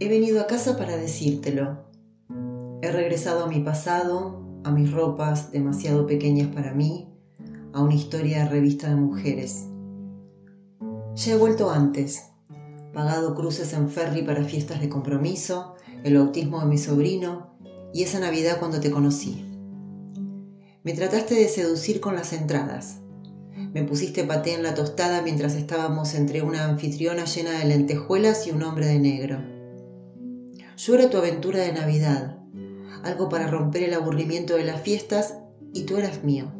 He venido a casa para decírtelo. He regresado a mi pasado, a mis ropas demasiado pequeñas para mí, a una historia de revista de mujeres. Ya he vuelto antes, pagado cruces en ferry para fiestas de compromiso, el bautismo de mi sobrino y esa Navidad cuando te conocí. Me trataste de seducir con las entradas. Me pusiste paté en la tostada mientras estábamos entre una anfitriona llena de lentejuelas y un hombre de negro. Yo era tu aventura de Navidad, algo para romper el aburrimiento de las fiestas y tú eras mío.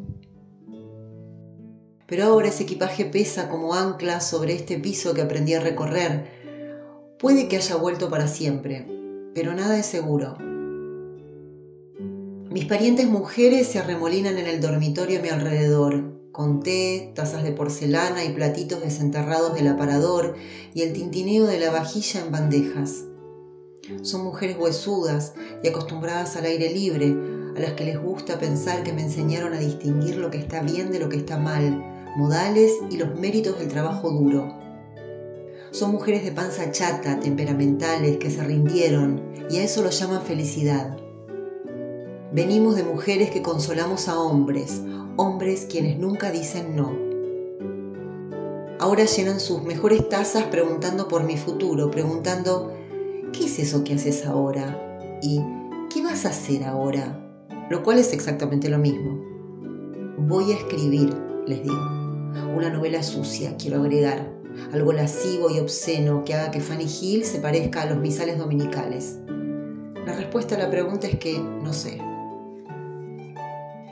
Pero ahora ese equipaje pesa como ancla sobre este piso que aprendí a recorrer. Puede que haya vuelto para siempre, pero nada es seguro. Mis parientes mujeres se arremolinan en el dormitorio a mi alrededor, con té, tazas de porcelana y platitos desenterrados del aparador y el tintineo de la vajilla en bandejas. Son mujeres huesudas y acostumbradas al aire libre, a las que les gusta pensar que me enseñaron a distinguir lo que está bien de lo que está mal, modales y los méritos del trabajo duro. Son mujeres de panza chata, temperamentales, que se rindieron y a eso lo llaman felicidad. Venimos de mujeres que consolamos a hombres, hombres quienes nunca dicen no. Ahora llenan sus mejores tazas preguntando por mi futuro, preguntando, ¿qué es eso que haces ahora? ¿Y qué vas a hacer ahora? Lo cual es exactamente lo mismo. Voy a escribir, les digo. Una novela sucia, quiero agregar. Algo lascivo y obsceno que haga que Fanny Hill se parezca a los misales dominicales. La respuesta a la pregunta es que no sé.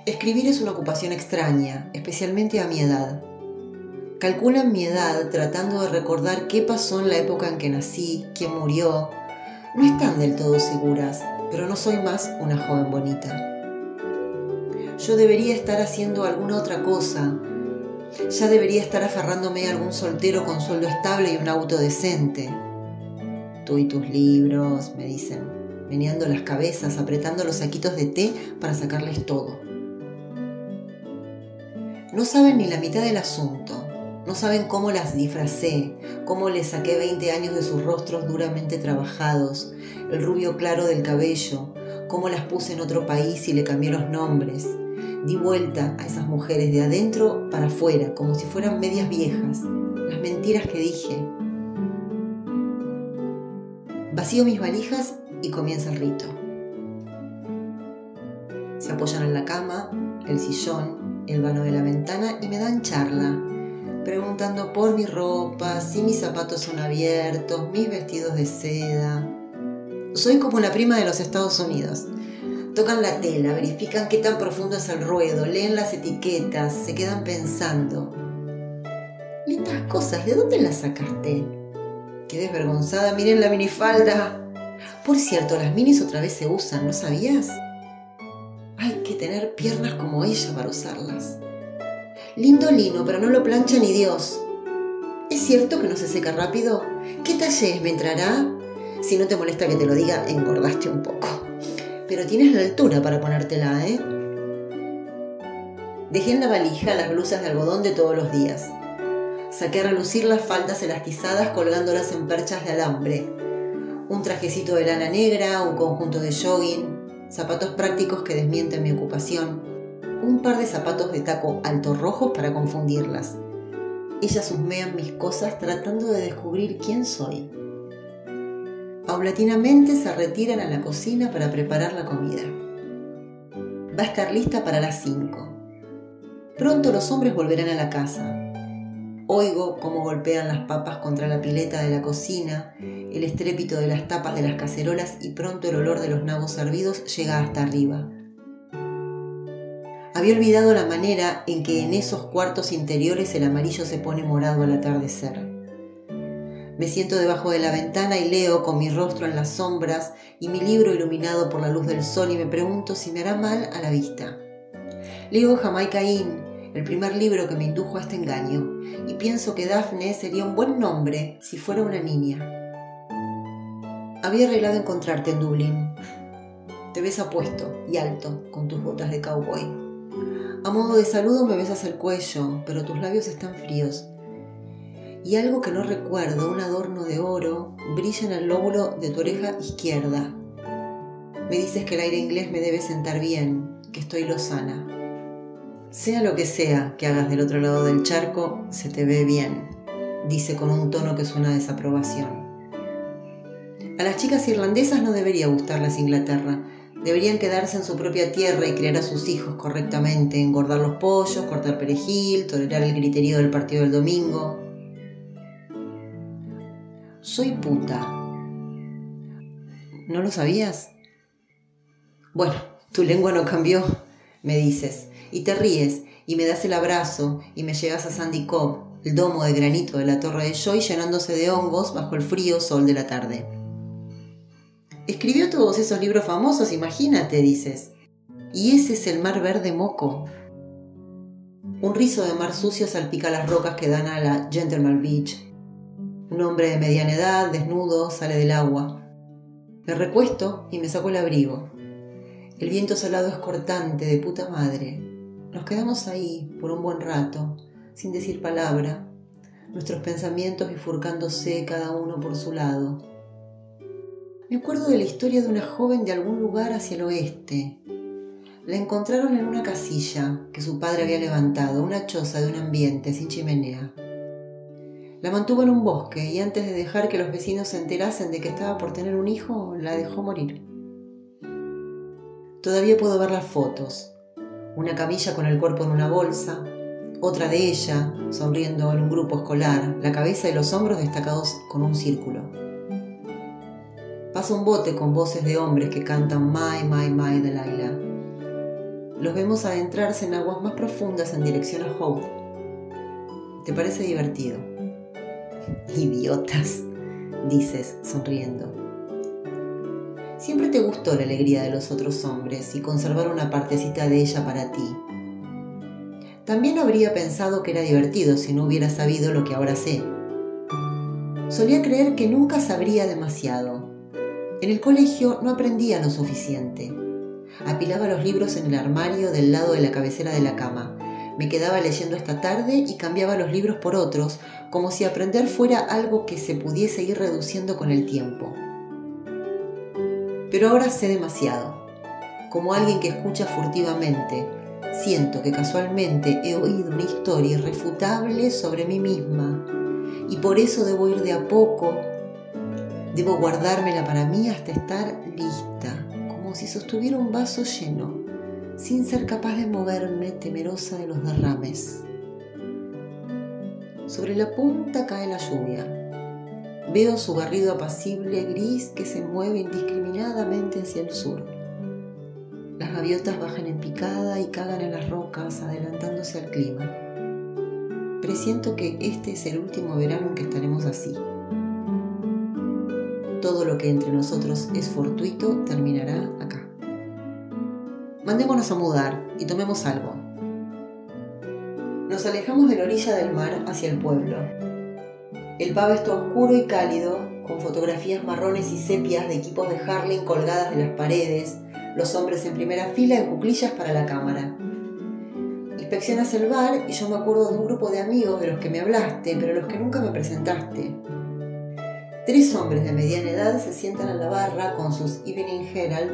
Escribir es una ocupación extraña, especialmente a mi edad. Calculan mi edad tratando de recordar qué pasó en la época en que nací, quién murió. No están del todo seguras, pero no soy más una joven bonita. Yo debería estar haciendo alguna otra cosa. Ya debería estar aferrándome a algún soltero con sueldo estable y un auto decente. Tú y tus libros, me dicen, meneando las cabezas, apretando los saquitos de té para sacarles todo. No saben ni la mitad del asunto. No saben cómo las disfracé, cómo les saqué 20 años de sus rostros duramente trabajados, el rubio claro del cabello, cómo las puse en otro país y le cambié los nombres. Di vuelta a esas mujeres de adentro para afuera, como si fueran medias viejas, las mentiras que dije. Vacío mis valijas y comienza el rito. Se apoyan en la cama, el sillón, el vano de la ventana y me dan charla, preguntando por mi ropa, si mis zapatos son abiertos, mis vestidos de seda. Soy como la prima de los Estados Unidos. Tocan la tela, verifican qué tan profundo es el ruedo, leen las etiquetas, se quedan pensando. Lindas cosas, ¿de dónde las sacaste? Qué desvergonzada, miren la minifalda. Por cierto, las minis otra vez se usan, ¿no sabías? tener piernas como ella para usarlas. Lindo lino, pero no lo plancha ni Dios. ¿Es cierto que no se seca rápido? ¿Qué talle es? ¿Me entrará? Si no te molesta que te lo diga, engordaste un poco. Pero tienes la altura para ponértela, ¿eh? Dejé en la valija las blusas de algodón de todos los días. Saqué a relucir las faldas elastizadas colgándolas en perchas de alambre. Un trajecito de lana negra, un conjunto de jogging, zapatos prácticos que desmienten mi ocupación, un par de zapatos de taco alto rojo para confundirlas. Ellas husmean mis cosas tratando de descubrir quién soy. Paulatinamente se retiran a la cocina para preparar la comida. Va a estar lista para las 5. Pronto los hombres volverán a la casa. Oigo cómo golpean las papas contra la pileta de la cocina, el estrépito de las tapas de las cacerolas y pronto el olor de los nabos servidos llega hasta arriba. Había olvidado la manera en que en esos cuartos interiores el amarillo se pone morado al atardecer. Me siento debajo de la ventana y leo con mi rostro en las sombras y mi libro iluminado por la luz del sol y me pregunto si me hará mal a la vista. Leo Jamaica Inn el primer libro que me indujo a este engaño, y pienso que Daphne sería un buen nombre si fuera una niña. Había arreglado encontrarte en Dublín. Te ves apuesto y alto con tus botas de cowboy. A modo de saludo me besas el cuello, pero tus labios están fríos. y algo que no recuerdo, un adorno de oro, brilla en el lóbulo de tu oreja izquierda. Me dices que el aire inglés me debe sentar bien, que estoy lozana. Sea lo que sea que hagas del otro lado del charco, se te ve bien, dice con un tono que suena a desaprobación. A las chicas irlandesas no debería gustarles Inglaterra. Deberían quedarse en su propia tierra y criar a sus hijos correctamente, engordar los pollos, cortar perejil, tolerar el griterío del partido del domingo, soy puta. ¿No lo sabías? Bueno, tu lengua no cambió, me dices, y te ríes, y me das el abrazo, y me llegas a Sandy Cobb, el domo de granito de la torre de Joy llenándose de hongos bajo el frío sol de la tarde. Escribió todos esos libros famosos, imagínate, dices. Y ese es el mar verde moco. Un rizo de mar sucio salpica las rocas que dan a la Gentleman Beach, un hombre de mediana edad, desnudo, sale del agua. Me recuesto y me saco el abrigo. El viento salado es cortante, de puta madre. Nos quedamos ahí por un buen rato, sin decir palabra, nuestros pensamientos bifurcándose cada uno por su lado. Me acuerdo de la historia de una joven de algún lugar hacia el oeste. La encontraron en una casilla que su padre había levantado, una choza de un ambiente sin chimenea. La mantuvo en un bosque y antes de dejar que los vecinos se enterasen de que estaba por tener un hijo, la dejó morir. Todavía puedo ver las fotos. Una camilla con el cuerpo en una bolsa, otra de ella sonriendo en un grupo escolar, la cabeza y los hombros destacados con un círculo. Pasa un bote con voces de hombres que cantan My, My, My de Laila. Los vemos adentrarse en aguas más profundas en dirección a Hope. ¿Te parece divertido? Idiotas, dices sonriendo. Siempre te gustó la alegría de los otros hombres y conservar una partecita de ella para ti. También habría pensado que era divertido si no hubiera sabido lo que ahora sé. Solía creer que nunca sabría demasiado. En el colegio no aprendía lo suficiente. Apilaba los libros en el armario del lado de la cabecera de la cama me quedaba leyendo esta tarde y cambiaba los libros por otros, como si aprender fuera algo que se pudiese ir reduciendo con el tiempo. Pero ahora sé demasiado. Como alguien que escucha furtivamente, siento que casualmente he oído una historia irrefutable sobre mí misma y por eso debo ir de a poco, debo guardármela para mí hasta estar lista, como si sostuviera un vaso lleno sin ser capaz de moverme temerosa de los derrames. Sobre la punta cae la lluvia. Veo su barrido apacible gris que se mueve indiscriminadamente hacia el sur. Las gaviotas bajan en picada y cagan en las rocas, adelantándose al clima. Presiento que este es el último verano en que estaremos así. Todo lo que entre nosotros es fortuito terminará acá. Mandémonos a mudar y tomemos algo. Nos alejamos de la orilla del mar hacia el pueblo. El pavo está oscuro y cálido, con fotografías marrones y sepias de equipos de Harling colgadas de las paredes, los hombres en primera fila en cuclillas para la cámara. Inspeccionas el bar y yo me acuerdo de un grupo de amigos de los que me hablaste, pero los que nunca me presentaste. Tres hombres de mediana edad se sientan a la barra con sus Evening Herald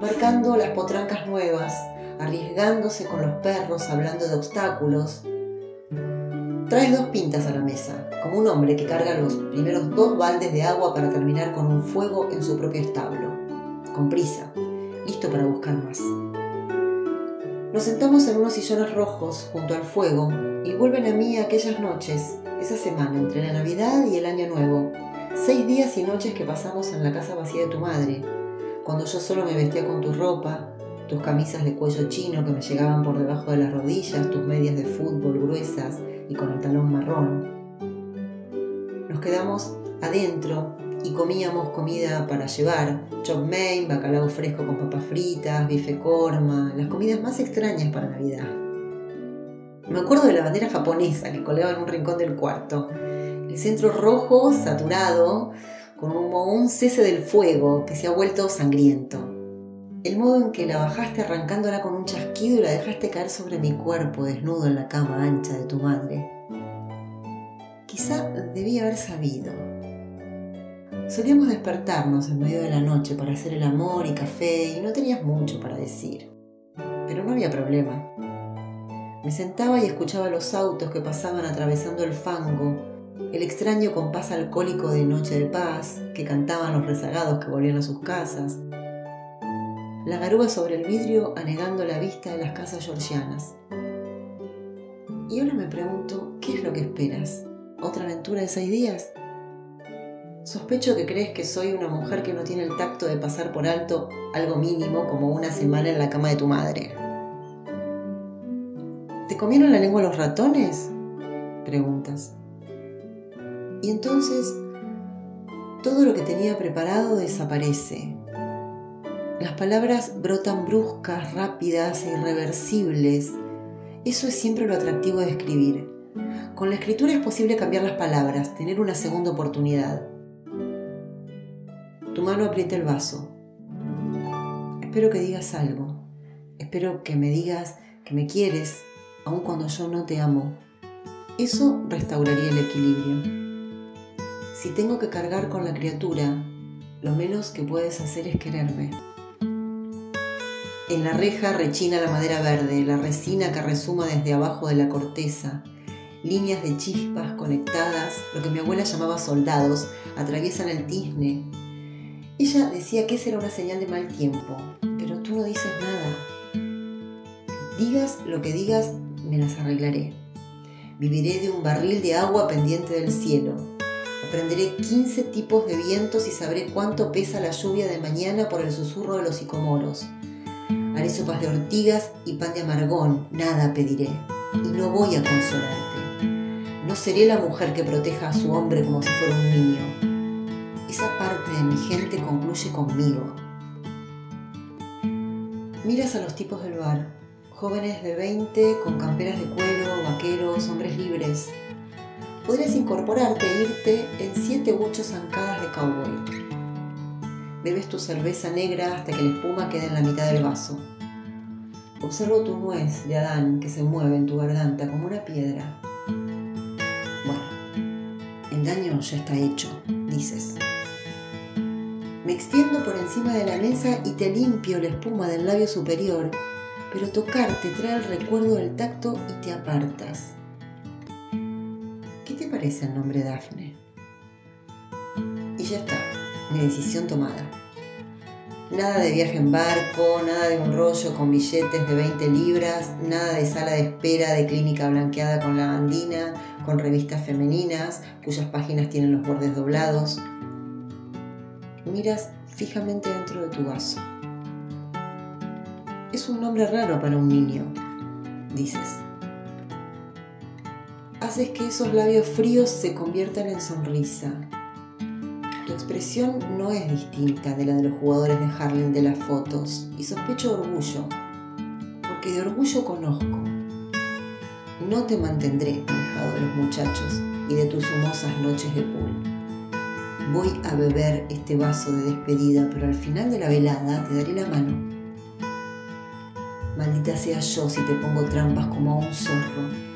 marcando las potrancas nuevas, arriesgándose con los perros, hablando de obstáculos. Traes dos pintas a la mesa, como un hombre que carga los primeros dos baldes de agua para terminar con un fuego en su propio establo, con prisa, listo para buscar más. Nos sentamos en unos sillones rojos junto al fuego y vuelven a mí aquellas noches, esa semana entre la Navidad y el Año Nuevo, seis días y noches que pasamos en la casa vacía de tu madre, cuando yo solo me vestía con tu ropa, tus camisas de cuello chino que me llegaban por debajo de las rodillas, tus medias de fútbol gruesas y con el talón marrón. Nos quedamos adentro y comíamos comida para llevar, chop mein, bacalao fresco con papas fritas, bife korma, las comidas más extrañas para Navidad. Me acuerdo de la bandera japonesa que colgaba en un rincón del cuarto, centro rojo saturado como un cese del fuego que se ha vuelto sangriento. El modo en que la bajaste arrancándola con un chasquido y la dejaste caer sobre mi cuerpo desnudo en la cama ancha de tu madre. Quizá debía haber sabido. Solíamos despertarnos en medio de la noche para hacer el amor y café y no tenías mucho para decir. Pero no había problema. Me sentaba y escuchaba los autos que pasaban atravesando el fango, el extraño compás alcohólico de Noche de Paz que cantaban los rezagados que volvían a sus casas, la garúa sobre el vidrio anegando la vista de las casas georgianas. Y ahora me pregunto, ¿qué es lo que esperas? ¿Otra aventura de seis días? Sospecho que crees que soy una mujer que no tiene el tacto de pasar por alto algo mínimo como una semana en la cama de tu madre. ¿Te comieron la lengua los ratones? Preguntas. Y entonces todo lo que tenía preparado desaparece. Las palabras brotan bruscas, rápidas e irreversibles. Eso es siempre lo atractivo de escribir. Con la escritura es posible cambiar las palabras, tener una segunda oportunidad. Tu mano aprieta el vaso. Espero que digas algo. Espero que me digas que me quieres, aun cuando yo no te amo. Eso restauraría el equilibrio. Si tengo que cargar con la criatura, lo menos que puedes hacer es quererme. En la reja rechina la madera verde, la resina que resuma desde abajo de la corteza. Líneas de chispas conectadas, lo que mi abuela llamaba soldados, atraviesan el tizne. Ella decía que esa era una señal de mal tiempo, pero tú no dices nada. Digas lo que digas, me las arreglaré. Viviré de un barril de agua pendiente del cielo. Aprenderé 15 tipos de vientos y sabré cuánto pesa la lluvia de mañana por el susurro de los sicomoros. Haré sopas de ortigas y pan de amargón, nada pediré, y no voy a consolarte. No seré la mujer que proteja a su hombre como si fuera un niño. Esa parte de mi gente concluye conmigo. Miras a los tipos del bar, jóvenes de 20 con camperas de cuero, vaqueros, hombres libres. Podrías incorporarte e irte en siete u ocho zancadas de cowboy. Bebes tu cerveza negra hasta que la espuma quede en la mitad del vaso. Observo tu nuez de Adán que se mueve en tu garganta como una piedra. Bueno, el daño ya está hecho, dices. Me extiendo por encima de la mesa y te limpio la espuma del labio superior, pero tocarte trae el recuerdo del tacto y te apartas. ¿Qué te parece el nombre Dafne? Y ya está, mi decisión tomada. Nada de viaje en barco, nada de un rollo con billetes de 20 libras, nada de sala de espera de clínica blanqueada con lavandina, con revistas femeninas cuyas páginas tienen los bordes doblados. Miras fijamente dentro de tu vaso. Es un nombre raro para un niño, dices. Haces que esos labios fríos se conviertan en sonrisa, tu expresión no es distinta de la de los jugadores de Harlem de las fotos y sospecho orgullo, porque de orgullo conozco. No te mantendré alejado de los muchachos y de tus humosas noches de pool. Voy a beber este vaso de despedida, pero al final de la velada te daré la mano. Maldita sea yo si te pongo trampas como a un zorro.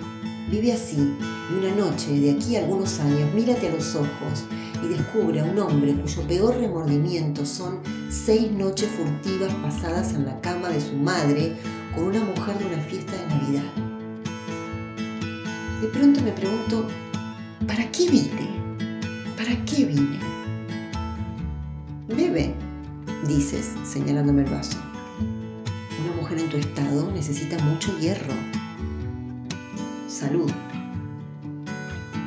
Vive así y una noche, de aquí a algunos años, mírate a los ojos y descubre a un hombre cuyo peor remordimiento son seis noches furtivas pasadas en la cama de su madre con una mujer de una fiesta de Navidad. De pronto me pregunto, ¿para qué vine? ¿Para qué vine? Bebe, dices, señalándome el vaso. Una mujer en tu estado necesita mucho hierro. Salud.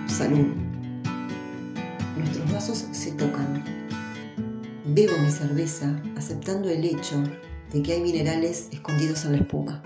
Salud nuestros vasos se tocan. Bebo mi cerveza aceptando el hecho de que hay minerales escondidos en la espuma.